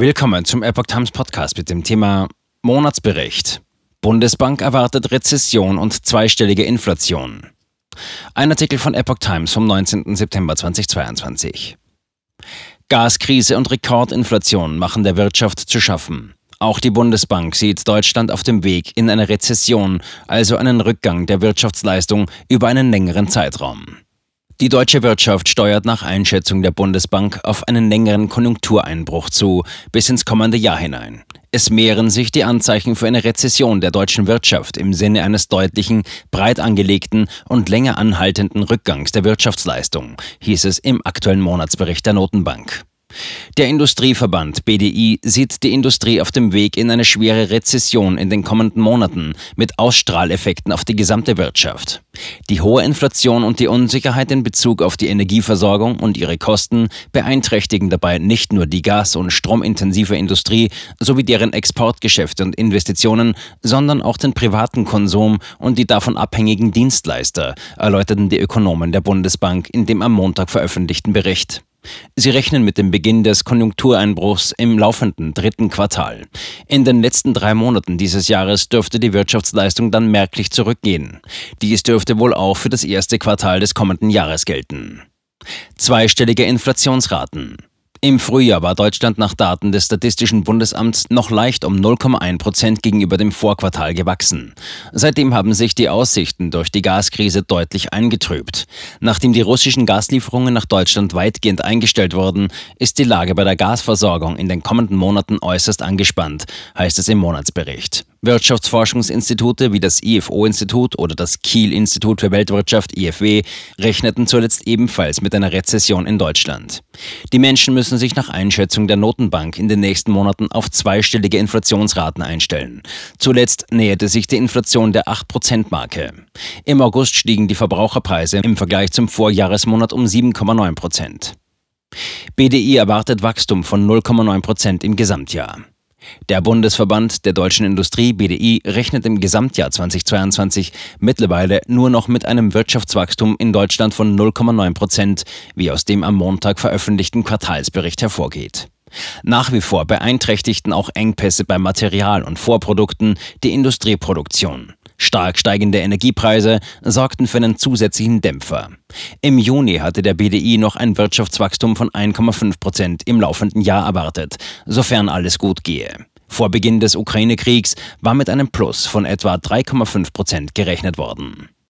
Willkommen zum Epoch Times Podcast mit dem Thema Monatsbericht. Bundesbank erwartet Rezession und zweistellige Inflation. Ein Artikel von Epoch Times vom 19. September 2022. Gaskrise und Rekordinflation machen der Wirtschaft zu schaffen. Auch die Bundesbank sieht Deutschland auf dem Weg in eine Rezession, also einen Rückgang der Wirtschaftsleistung über einen längeren Zeitraum. Die deutsche Wirtschaft steuert nach Einschätzung der Bundesbank auf einen längeren Konjunktureinbruch zu, bis ins kommende Jahr hinein. Es mehren sich die Anzeichen für eine Rezession der deutschen Wirtschaft im Sinne eines deutlichen, breit angelegten und länger anhaltenden Rückgangs der Wirtschaftsleistung, hieß es im aktuellen Monatsbericht der Notenbank. Der Industrieverband BDI sieht die Industrie auf dem Weg in eine schwere Rezession in den kommenden Monaten mit Ausstrahleffekten auf die gesamte Wirtschaft. Die hohe Inflation und die Unsicherheit in Bezug auf die Energieversorgung und ihre Kosten beeinträchtigen dabei nicht nur die gas- und stromintensive Industrie sowie deren Exportgeschäfte und Investitionen, sondern auch den privaten Konsum und die davon abhängigen Dienstleister, erläuterten die Ökonomen der Bundesbank in dem am Montag veröffentlichten Bericht. Sie rechnen mit dem Beginn des Konjunktureinbruchs im laufenden dritten Quartal. In den letzten drei Monaten dieses Jahres dürfte die Wirtschaftsleistung dann merklich zurückgehen. Dies dürfte wohl auch für das erste Quartal des kommenden Jahres gelten. Zweistellige Inflationsraten. Im Frühjahr war Deutschland nach Daten des Statistischen Bundesamts noch leicht um 0,1 Prozent gegenüber dem Vorquartal gewachsen. Seitdem haben sich die Aussichten durch die Gaskrise deutlich eingetrübt. Nachdem die russischen Gaslieferungen nach Deutschland weitgehend eingestellt wurden, ist die Lage bei der Gasversorgung in den kommenden Monaten äußerst angespannt, heißt es im Monatsbericht. Wirtschaftsforschungsinstitute wie das IFO-Institut oder das Kiel-Institut für Weltwirtschaft IFW rechneten zuletzt ebenfalls mit einer Rezession in Deutschland. Die Menschen müssen sich nach Einschätzung der Notenbank in den nächsten Monaten auf zweistellige Inflationsraten einstellen. Zuletzt näherte sich die Inflation der 8%-Marke. Im August stiegen die Verbraucherpreise im Vergleich zum Vorjahresmonat um 7,9 Prozent. BDI erwartet Wachstum von 0,9 Prozent im Gesamtjahr. Der Bundesverband der deutschen Industrie BDI rechnet im Gesamtjahr 2022 mittlerweile nur noch mit einem Wirtschaftswachstum in Deutschland von 0,9 Prozent, wie aus dem am Montag veröffentlichten Quartalsbericht hervorgeht. Nach wie vor beeinträchtigten auch Engpässe bei Material und Vorprodukten die Industrieproduktion. Stark steigende Energiepreise sorgten für einen zusätzlichen Dämpfer. Im Juni hatte der BDI noch ein Wirtschaftswachstum von 1,5 Prozent im laufenden Jahr erwartet, sofern alles gut gehe. Vor Beginn des Ukraine-Kriegs war mit einem Plus von etwa 3,5 Prozent gerechnet worden.